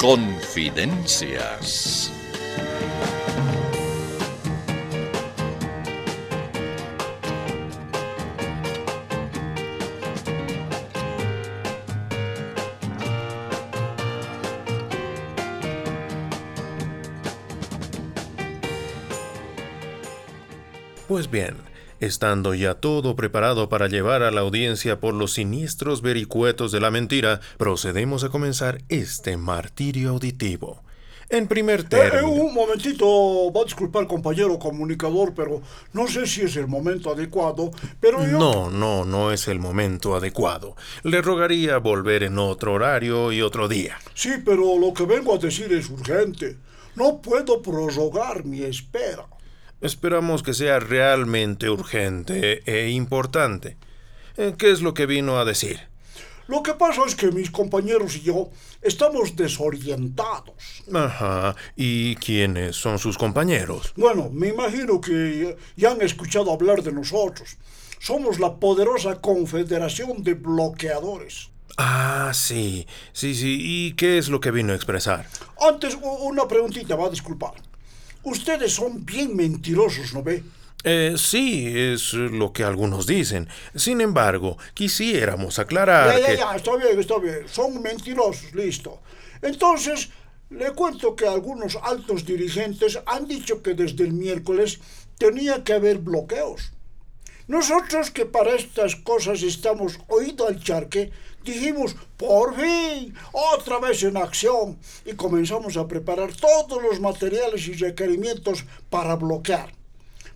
Confidencias. Pues bien, estando ya todo preparado para llevar a la audiencia por los siniestros vericuetos de la mentira, procedemos a comenzar este martirio auditivo. En primer Eh, eh, término... un momentito, va a disculpar compañero comunicador, pero no sé si es el momento adecuado, pero yo... No, no, no es el momento adecuado. Le rogaría volver en otro horario y otro día. Sí, pero lo que vengo a decir es urgente. No puedo prorrogar mi espera. Esperamos que sea realmente urgente e importante. Eh, ¿Qué es lo que vino a decir? Lo que pasa es que mis compañeros y yo estamos desorientados. Ajá. ¿Y quiénes son sus compañeros? Bueno, me imagino que ya han escuchado hablar de nosotros. Somos la poderosa Confederación de Bloqueadores. Ah, sí, sí, sí. ¿Y qué es lo que vino a expresar? Antes, una preguntita, va a disculpar. Ustedes son bien mentirosos, ¿no ve? Eh, sí, es lo que algunos dicen. Sin embargo, quisiéramos Ya, aclarar ya, que... ya, está bien, está bien. Son mentirosos, listo. Entonces, le cuento que algunos altos dirigentes han dicho que desde el miércoles tenía que haber bloqueos. Nosotros que para estas cosas estamos oído al charque, dijimos, por fin, otra vez en acción, y comenzamos a preparar todos los materiales y requerimientos para bloquear.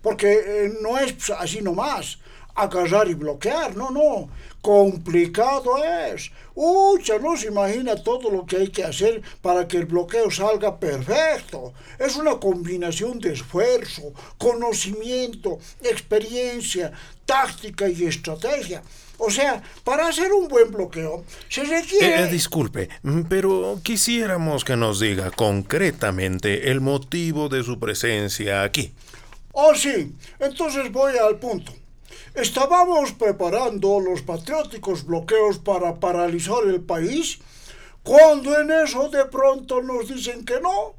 Porque eh, no es así nomás, agarrar y bloquear, no, no, complicado es. Ucha, no se imagina todo lo que hay que hacer para que el bloqueo salga perfecto. Es una combinación de esfuerzo, conocimiento, experiencia, táctica y estrategia. O sea, para hacer un buen bloqueo se requiere... Eh, disculpe, mm, pero quisiéramos que nos diga concretamente el motivo de su presencia aquí. Oh, sí. Entonces voy al punto. Estábamos preparando los patrióticos bloqueos para paralizar el país cuando en eso de pronto nos dicen que no,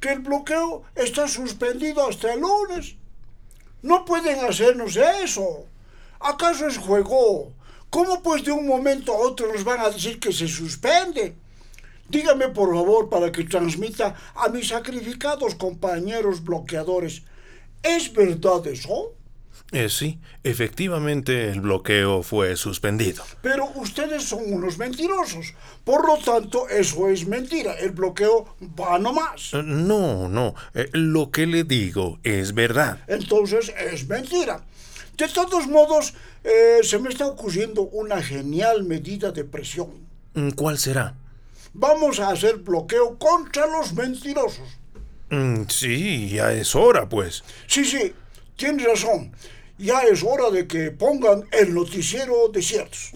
que el bloqueo está suspendido hasta el lunes. No pueden hacernos eso. ¿Acaso es juego? ¿Cómo pues de un momento a otro nos van a decir que se suspende? Dígame por favor para que transmita a mis sacrificados compañeros bloqueadores. ¿Es verdad eso? Eh, sí, efectivamente el bloqueo fue suspendido. Pero ustedes son unos mentirosos. Por lo tanto, eso es mentira. El bloqueo va nomás. Eh, No, no, eh, lo que le digo es verdad. Entonces es mentira. De todos modos, eh, se me está ocurriendo una genial medida de presión. Mm, ¿Cuál será? Vamos a hacer bloqueo contra los mentirosos. Mm, Sí, ya es hora, pues. Sí, sí, tienes razón. Ya es hora de que pongan el noticiero de ciertos.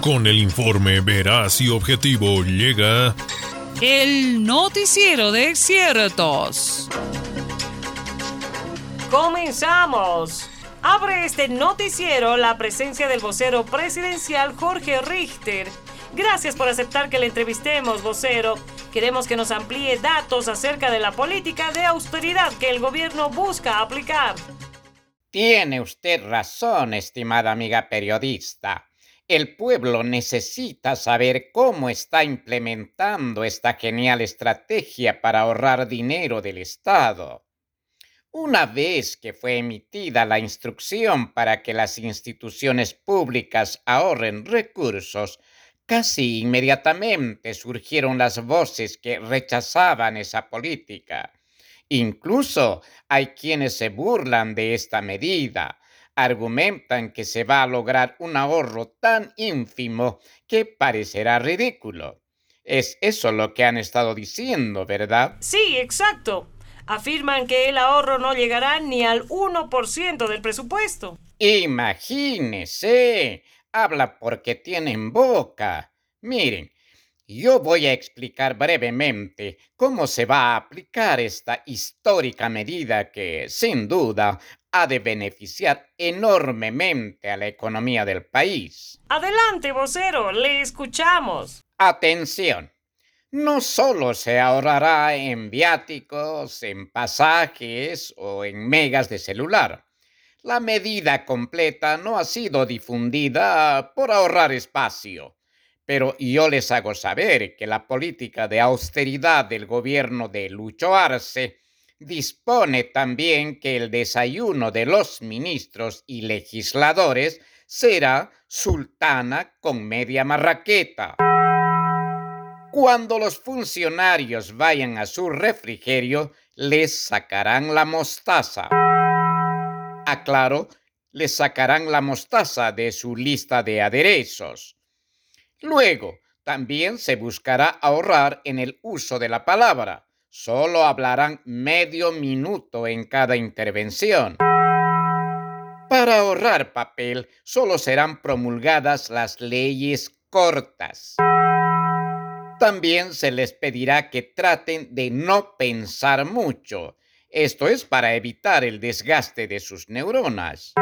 Con el informe veraz y objetivo llega El noticiero de ciertos. Comenzamos. Abre este noticiero la presencia del vocero presidencial Jorge Richter. Gracias por aceptar que le entrevistemos, vocero. Queremos que nos amplíe datos acerca de la política de austeridad que el gobierno busca aplicar. Tiene usted razón, estimada amiga periodista. El pueblo necesita saber cómo está implementando esta genial estrategia para ahorrar dinero del Estado. Una vez que fue emitida la instrucción para que las instituciones públicas ahorren recursos, casi inmediatamente surgieron las voces que rechazaban esa política. Incluso hay quienes se burlan de esta medida, argumentan que se va a lograr un ahorro tan ínfimo que parecerá ridículo. Es eso lo que han estado diciendo, ¿verdad? Sí, exacto. Afirman que el ahorro no llegará ni al 1% del presupuesto. Imagínese, habla porque tienen boca. Miren, Yo voy a explicar brevemente cómo se va a aplicar esta histórica medida que, sin duda, ha de beneficiar enormemente a la economía del país. Adelante, vocero, le escuchamos. Atención. No solo se ahorrará en viáticos, en pasajes o en megas de celular. La medida completa no ha sido difundida por ahorrar espacio pero yo les hago saber que la política de austeridad del gobierno de Lucho Arce dispone también que el desayuno de los ministros y legisladores será sultana con media marraqueta. Cuando los funcionarios vayan a su refrigerio, les sacarán la mostaza. Aclaro, les sacarán la mostaza de su lista de aderezos. Luego, también se buscará ahorrar en el uso de la palabra. Solo hablarán medio minuto en cada intervención. Para ahorrar papel, solo serán promulgadas las leyes cortas. También se les pedirá que traten de no pensar mucho. Esto es para evitar el desgaste de sus neuronas.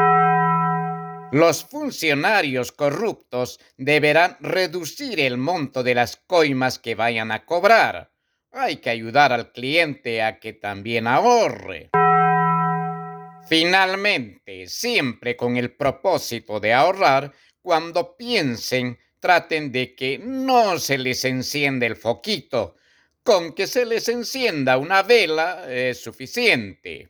Los funcionarios corruptos deberán reducir el monto de las coimas que vayan a cobrar. Hay que ayudar al cliente a que también ahorre. Finalmente, siempre con el propósito de ahorrar, cuando piensen, traten de que no se les encienda el foquito. Con que se les encienda una vela es suficiente.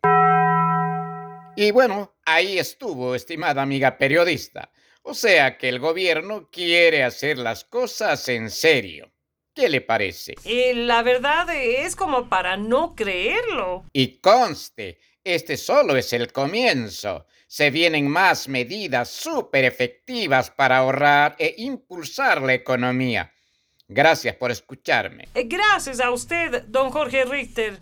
Y bueno, ahí estuvo, estimada amiga periodista. O sea que el gobierno quiere hacer las cosas en serio. ¿Qué le parece? Eh, la verdad es como para no creerlo. Y conste, este solo es el comienzo. Se vienen más medidas súper efectivas para ahorrar e impulsar la economía. Gracias por escucharme. Eh, gracias a usted, don Jorge Richter.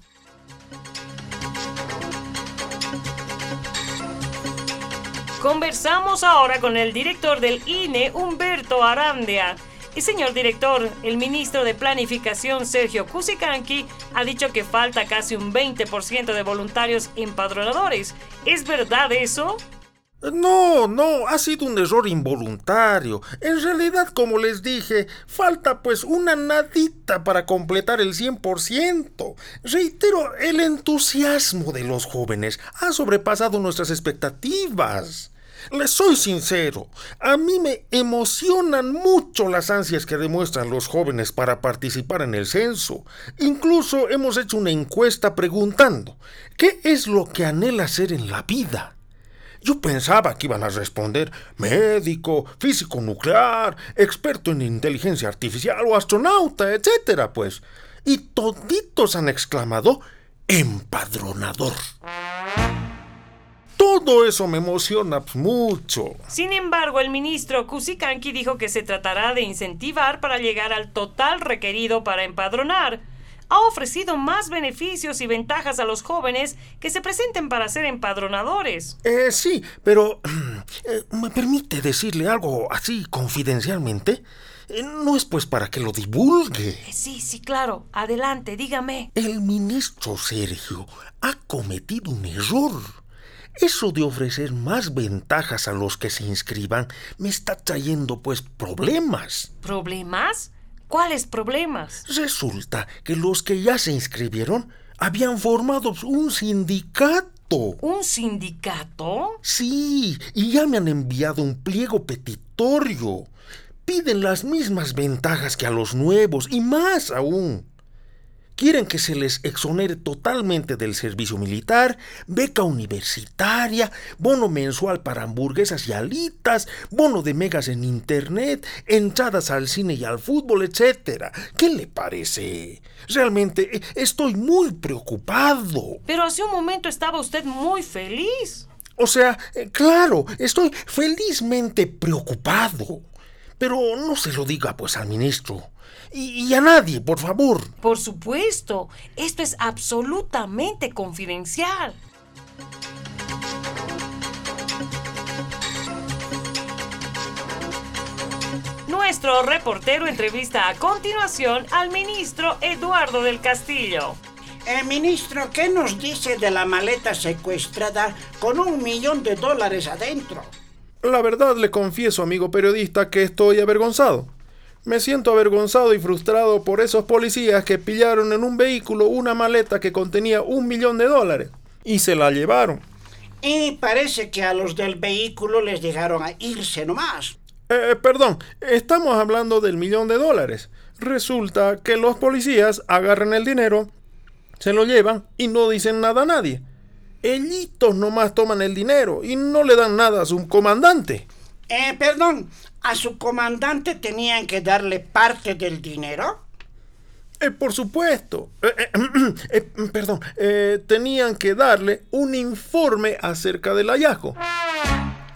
Conversamos ahora con el director del INE, Humberto Arandia. Y señor director, el ministro de Planificación, Sergio Cusicanqui, ha dicho que falta casi un 20% de voluntarios empadronadores. ¿Es verdad eso? No, no, ha sido un error involuntario. En realidad, como les dije, falta pues una nadita para completar el 100%. Reitero, el entusiasmo de los jóvenes ha sobrepasado nuestras expectativas. Les soy sincero, a mí me emocionan mucho las ansias que demuestran los jóvenes para participar en el censo. Incluso hemos hecho una encuesta preguntando, ¿qué es lo que anhela hacer en la vida? Yo pensaba que iban a responder médico, físico nuclear, experto en inteligencia artificial o astronauta, etcétera, pues. Y toditos han exclamado empadronador. Todo eso me emociona mucho. Sin embargo, el ministro Kusikanki dijo que se tratará de incentivar para llegar al total requerido para empadronar. Ha ofrecido más beneficios y ventajas a los jóvenes que se presenten para ser empadronadores. Eh, sí, pero eh, ¿me permite decirle algo así confidencialmente? Eh, no es pues para que lo divulgue. Eh, sí, sí, claro. Adelante, dígame. El ministro Sergio ha cometido un error. Eso de ofrecer más ventajas a los que se inscriban me está trayendo pues problemas. ¿Problemas? ¿Cuáles problemas? Resulta que los que ya se inscribieron habían formado un sindicato. ¿Un sindicato? Sí, y ya me han enviado un pliego petitorio. Piden las mismas ventajas que a los nuevos y más aún. Quieren que se les exonere totalmente del servicio militar, beca universitaria, bono mensual para hamburguesas y alitas, bono de megas en internet, entradas al cine y al fútbol, etc. ¿Qué le parece? Realmente eh, estoy muy preocupado. Pero hace un momento estaba usted muy feliz. O sea, eh, claro, estoy felizmente preocupado. Pero no se lo diga pues al ministro. Y, a nadie, por favor. Por supuesto, esto es absolutamente confidencial. Nuestro reportero entrevista a continuación al ministro Eduardo del Castillo. Eh, ministro, ¿qué nos dice de la maleta secuestrada con un millón de dólares adentro? La verdad le confieso, amigo periodista, que estoy avergonzado. Me siento avergonzado y frustrado por esos policías que pillaron en un vehículo una maleta que contenía un millón de dólares y se la llevaron. Y parece que a los del vehículo les dejaron a irse nomás. Eh, eh, perdón, estamos hablando del millón de dólares. Resulta que los policías agarran el dinero, se lo llevan y no dicen nada a nadie. Ellitos nomás toman el dinero y no le dan nada a su comandante. Eh, perdón, ¿a su comandante tenían que darle parte del dinero? Eh, por supuesto. Eh, perdón, tenían que darle un informe acerca del hallazgo.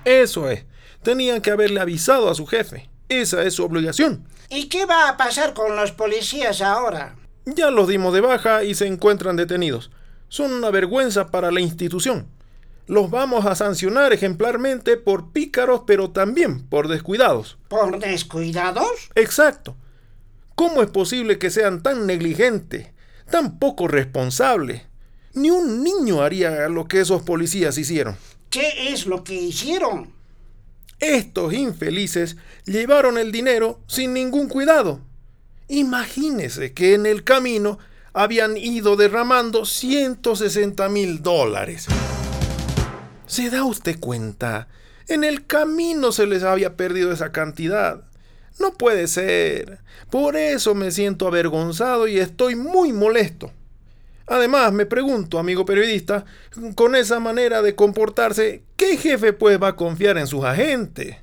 Eso es tenían que haberle avisado a su jefe. Esa es su obligación. ¿Y qué va a pasar con los policías ahora? Ya los dimos de baja y se encuentran detenidos. Son una vergüenza para la institución. Los vamos a sancionar ejemplarmente por pícaros, pero también por descuidados. ¿Por descuidados? Exacto. ¿Cómo es posible que sean tan negligentes, tan poco responsables? Ni un niño haría lo que esos policías hicieron. ¿Qué es lo que hicieron? Estos infelices llevaron el dinero sin ningún cuidado. Imagínese que en el camino habían ido derramando 160 mil dólares. ¿Se da usted cuenta? En el camino se les había perdido esa cantidad. No puede ser. Por eso me siento avergonzado y estoy muy molesto. Además, me pregunto, amigo periodista, con esa manera de comportarse, ¿qué jefe pues va a confiar en sus agentes?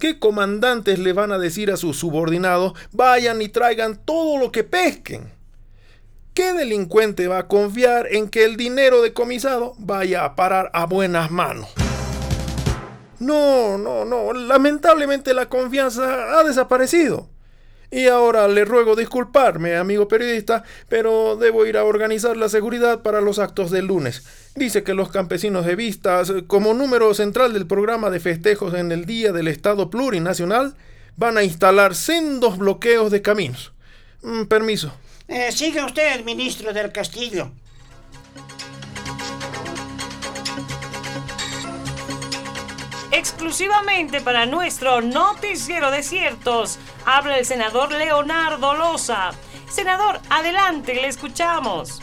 ¿Qué comandantes le van a decir a sus subordinados, vayan y traigan todo lo que pesquen? ¿Qué delincuente va a confiar en que el dinero decomisado vaya a parar a buenas manos? No, no, no, lamentablemente la confianza ha desaparecido. Y ahora le ruego disculparme, amigo periodista, pero debo ir a organizar la seguridad para los actos del lunes. Dice que los campesinos de Vistas, como número central del programa de festejos en el Día del Estado Plurinacional, van a instalar sendos bloqueos de caminos. Mm, permiso. Eh, sigue usted, ministro del Castillo. Exclusivamente para nuestro noticiero de ciertos, habla el senador Leonardo Loza. Senador, adelante, le escuchamos.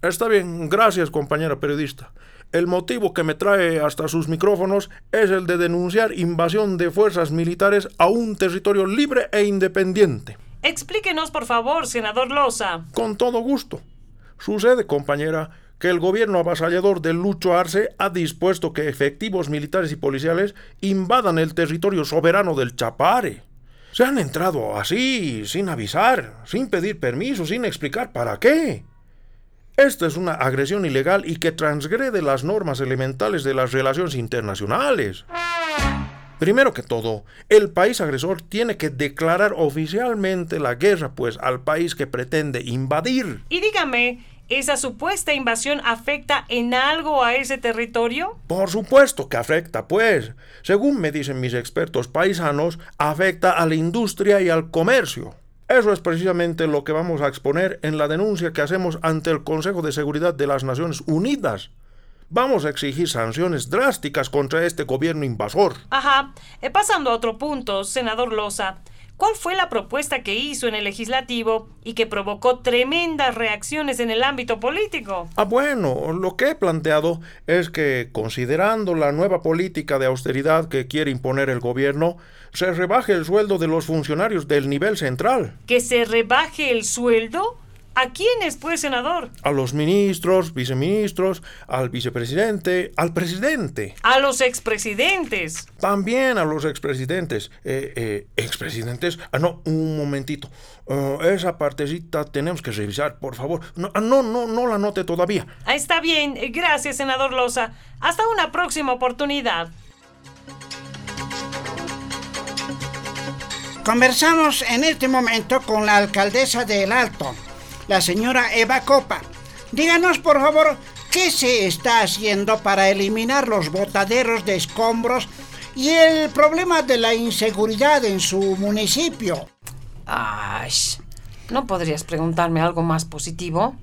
Está bien, gracias compañera periodista. El motivo que me trae hasta sus micrófonos es el de denunciar invasión de fuerzas militares a un territorio libre e independiente. Explíquenos, por favor, senador Loza. Con todo gusto. Sucede, compañera, que el gobierno avasallador de Lucho Arce ha dispuesto que efectivos militares y policiales invadan el territorio soberano del Chapare. Se han entrado así, sin avisar, sin pedir permiso, sin explicar para qué. Esta es una agresión ilegal y que transgrede las normas elementales de las relaciones internacionales. Primero que todo, el país agresor tiene que declarar oficialmente la guerra, pues, al país que pretende invadir. Y dígame, ¿Esa supuesta invasión afecta en algo a ese territorio? Por supuesto que afecta, pues. Según me dicen mis expertos paisanos, afecta a la industria y al comercio. Eso es precisamente lo que vamos a exponer en la denuncia que hacemos ante el Consejo de Seguridad de las Naciones Unidas. Vamos a exigir sanciones drásticas contra este gobierno invasor. Ajá. Eh, pasando a otro punto, senador Loza. ¿Cuál fue la propuesta que hizo en el legislativo y que provocó tremendas reacciones en el ámbito político? Ah, bueno, lo que he planteado es que, considerando la nueva política de austeridad que quiere imponer el gobierno, se rebaje el sueldo de los funcionarios del nivel central. ¿Que se rebaje el sueldo? ¿A quiénes, pues, senador? A los ministros, viceministros, al vicepresidente, al presidente. A los expresidentes. También a los expresidentes. Eh, eh, ¿Expresidentes? Ah, no, un momentito. Uh, esa partecita tenemos que revisar, por favor. No, ah, no, no, no la note todavía. Ah, está bien. Gracias, senador Loza. Hasta una próxima oportunidad. Conversamos en este momento con la alcaldesa de El Alto, la señora Eva Copa. Díganos, por favor, qué se está haciendo para eliminar los botaderos de escombros y el problema de la inseguridad en su municipio. Ay, ¿no podrías preguntarme algo más positivo?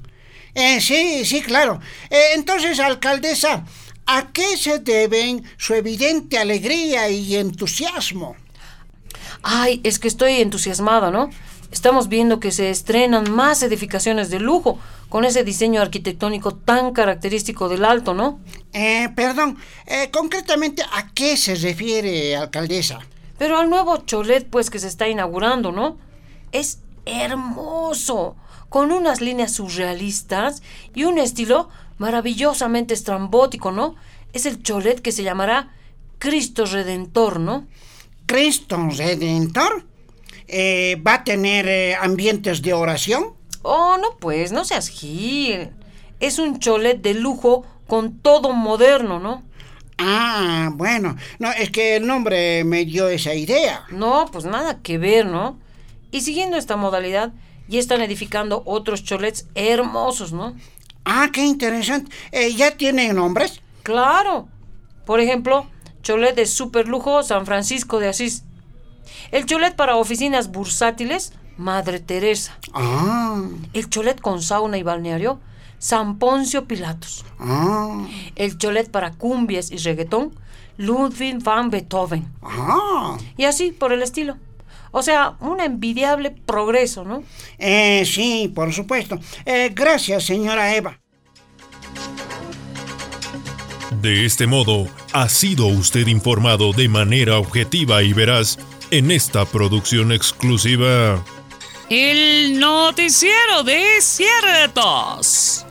Eh, sí, sí, claro. Eh, entonces, alcaldesa, ¿a qué se deben su evidente alegría y entusiasmo? Ay, es que estoy entusiasmada, ¿no? Estamos viendo que se estrenan más edificaciones de lujo con ese diseño arquitectónico tan característico del Alto, ¿no? Eh, perdón, eh, concretamente, ¿a qué se refiere, alcaldesa? Pero al nuevo cholet, pues, que se está inaugurando, ¿no? Es hermoso, con unas líneas surrealistas y un estilo maravillosamente estrambótico, ¿no? Es el cholet que se llamará Cristo Redentor, ¿no? ¿Cristo Redentor? Eh, ¿Va a tener eh, ambientes de oración? Oh, no, pues, no seas gil. Es un cholet de lujo con todo moderno, ¿no? Ah, bueno. No, es que el nombre me dio esa idea. No, pues nada que ver, ¿no? Y siguiendo esta modalidad, ya están edificando otros cholets hermosos, ¿no? Ah, qué interesante. Eh, ¿Ya tienen nombres? Claro. Por ejemplo, cholet de super lujo San Francisco de Asís. El cholet para oficinas bursátiles, Madre Teresa. Ah, El cholet con sauna y balneario, San Poncio Pilatos. ah, El cholet para cumbias y reggaetón, Ludwig van Beethoven. ah. Y así por el estilo. O sea, un envidiable progreso, ¿no? Eh, sí, por supuesto. Eh, gracias, señora Eva. De este modo, ha sido usted informado de manera objetiva y veraz en esta producción exclusiva. El noticiero de ciertos.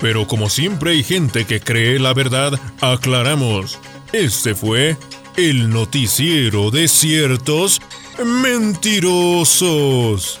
Pero como siempre hay gente que cree la verdad, aclaramos. Este fue el noticiero de ciertos mentirosos.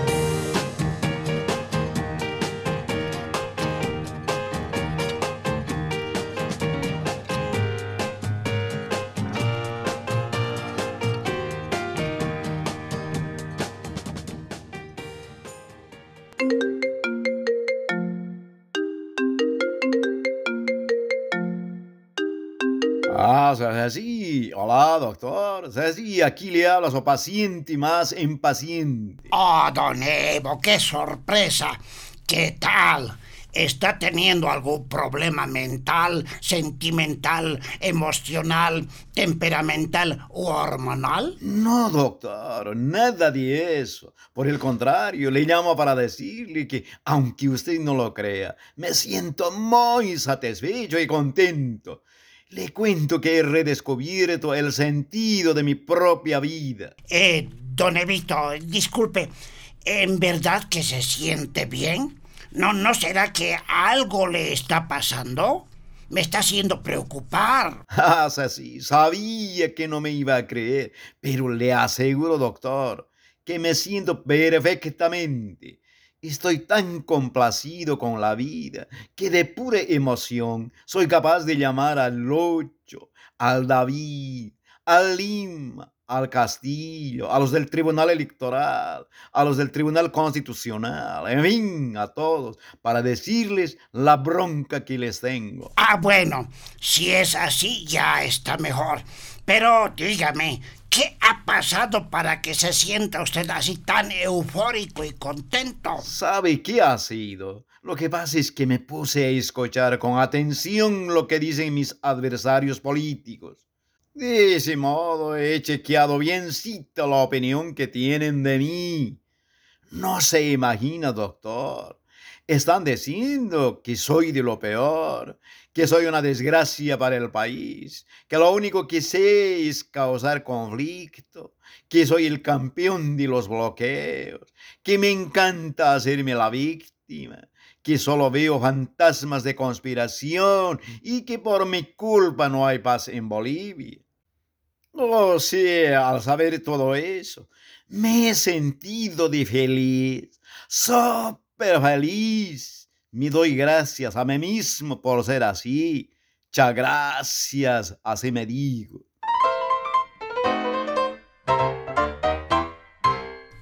Hola doctor. Ceci, aquí le habla su paciente más impaciente. Oh, don Evo, qué sorpresa. ¿Qué tal? ¿Está teniendo algún problema mental, sentimental, emocional, temperamental u hormonal? No, doctor, nada de eso. Por el contrario, le llamo para decirle que, aunque usted no lo crea, me siento muy satisfecho y contento. Le cuento que he redescubierto el sentido de mi propia vida. Eh, don Evito, disculpe, ¿en verdad que se siente bien? ¿No, ¿No será que algo le está pasando? Me está haciendo preocupar. Ah, sí, sabía que no me iba a creer, pero le aseguro, doctor, que me siento perfectamente. Estoy tan complacido con la vida que de pura emoción soy capaz de llamar al Ocho, al David, al Lima, al Castillo, a los del Tribunal Electoral, a los del Tribunal Constitucional, en fin, a todos, para decirles la bronca que les tengo. Ah, bueno, si es así ya está mejor. Pero dígame, ¿qué ha pasado para que se sienta usted así tan eufórico y contento? ¿Sabe qué ha sido? Lo que pasa es que me puse a escuchar con atención lo que dicen mis adversarios políticos. De ese modo he chequeado biencito la opinión que tienen de mí. No se imagina, doctor. Están diciendo que soy de lo peor, que soy una desgracia para el país, que lo único que sé es causar conflicto, que soy el campeón de los bloqueos, que me encanta hacerme la víctima, que solo veo fantasmas de conspiración y que por mi culpa no hay paz en Bolivia. Oh, sí, al saber todo eso, me he sentido de feliz, súper feliz. Me doy gracias a mí mismo por ser así. Muchas gracias, así me digo.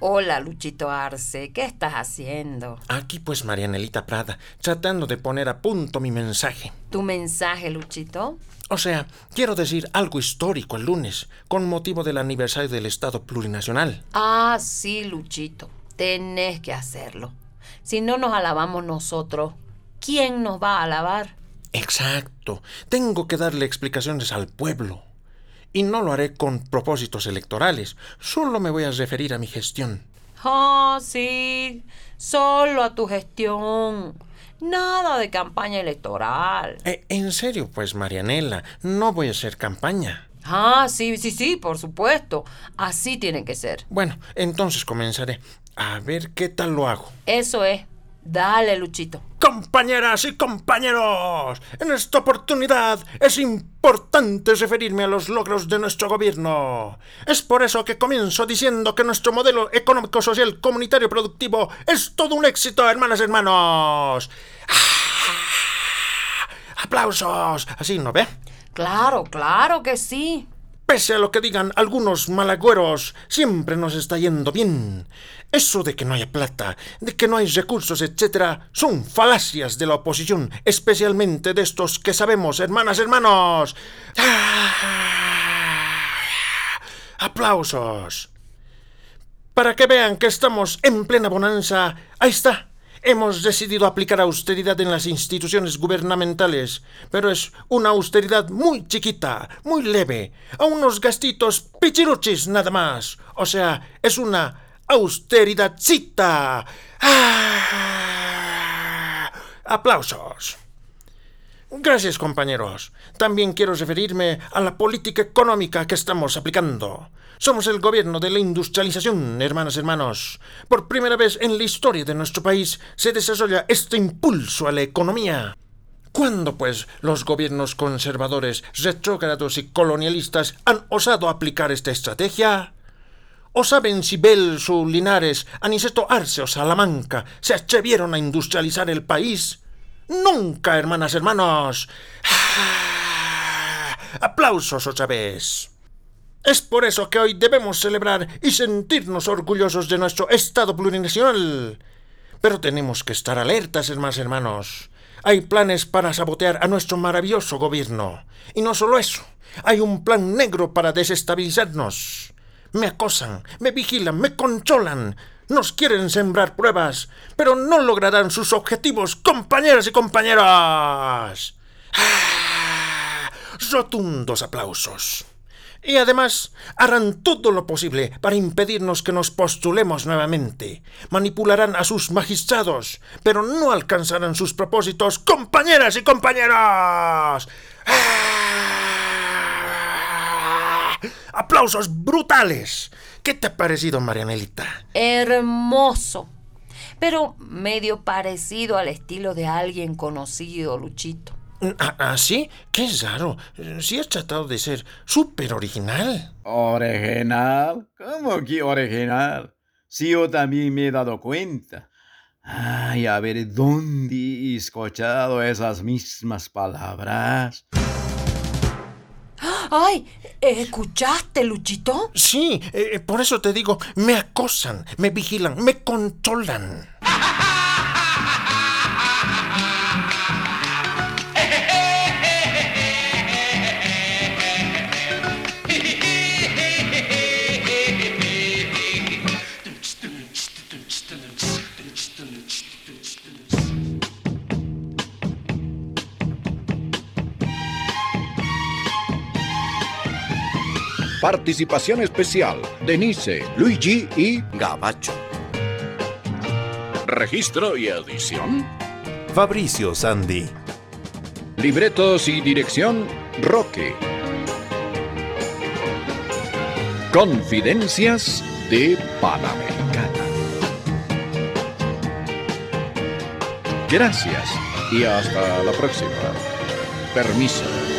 Hola, Luchito Arce, ¿qué estás haciendo? Aquí pues, Marianelita Prada, tratando de poner a punto mi mensaje. ¿Tu mensaje, Luchito? O sea, quiero decir algo histórico el lunes, con motivo del aniversario del Estado Plurinacional. Ah, sí, Luchito, tenés que hacerlo. Si no nos alabamos nosotros, ¿quién nos va a alabar? Exacto. Tengo que darle explicaciones al pueblo. Y no lo haré con propósitos electorales. Solo me voy a referir a mi gestión. Ah, sí. Solo a tu gestión. Nada de campaña electoral. Eh, en serio, pues, Marianela, no voy a hacer campaña. Ah, sí, sí, sí, por supuesto. Así tiene que ser. Bueno, entonces comenzaré. A ver qué tal lo hago. Eso es. Dale, Luchito. Compañeras y compañeros, en esta oportunidad es importante referirme a los logros de nuestro gobierno. Es por eso que comienzo diciendo que nuestro modelo económico, social, comunitario, productivo es todo un éxito, hermanas y hermanos. ¡Ah! ¡Aplausos! Así, ¿no ve? Claro, claro que sí. Pese a lo que digan algunos malagüeros, siempre nos está yendo bien. Eso de que no haya plata, de que no hay recursos, etc., son falacias de la oposición, especialmente de estos que sabemos, hermanas, hermanos. ¡Ah! ¡Aplausos! Para que vean que estamos en plena bonanza, ahí está. Hemos decidido aplicar austeridad en las instituciones gubernamentales, pero es una austeridad muy chiquita, muy leve, a unos gastitos pichiruchis nada más. O sea, es una austeridadcita. ¡Ah! Aplausos. Gracias, compañeros. También quiero referirme a la política económica que estamos aplicando. Somos el gobierno de la industrialización, hermanas y hermanos. Por primera vez en la historia de nuestro país se desarrolla este impulso a la economía. ¿Cuándo, pues, los gobiernos conservadores, retrógrados y colonialistas han osado aplicar esta estrategia? ¿O saben si Belso, Linares, Aniceto Arce o Salamanca se atrevieron a industrializar el país? Nunca, hermanas, hermanos. Aplausos otra vez. Es por eso que hoy debemos celebrar y sentirnos orgullosos de nuestro Estado plurinacional. Pero tenemos que estar alertas, hermanas, hermanos. Hay planes para sabotear a nuestro maravilloso gobierno. Y no solo eso, hay un plan negro para desestabilizarnos. Me acosan, me vigilan, me controlan, nos quieren sembrar pruebas, pero no lograrán sus objetivos, compañeras y compañeros. ¡Ah! Rotundos aplausos. Y además harán todo lo posible para impedirnos que nos postulemos nuevamente. Manipularán a sus magistrados, pero no alcanzarán sus propósitos, compañeras y compañeros. ¡Ah! Aplausos brutales. ¿Qué te ha parecido, Marianelita? Hermoso. Pero medio parecido al estilo de alguien conocido, Luchito. ¿Ah, ah sí? Qué raro. Sí has tratado de ser súper original. ¿Original? ¿Cómo que original? Sí, yo también me he dado cuenta. Ay, a ver, ¿dónde he escuchado esas mismas palabras? ¡Ay! ¿Escuchaste, Luchito? Sí, eh, por eso te digo, me acosan, me vigilan, me controlan. Participación especial, Denise, Luigi y Gabacho. Registro y edición, Fabricio Sandy. Libretos y dirección, Roque. Confidencias de Panamericana. Gracias y hasta la próxima. Permiso.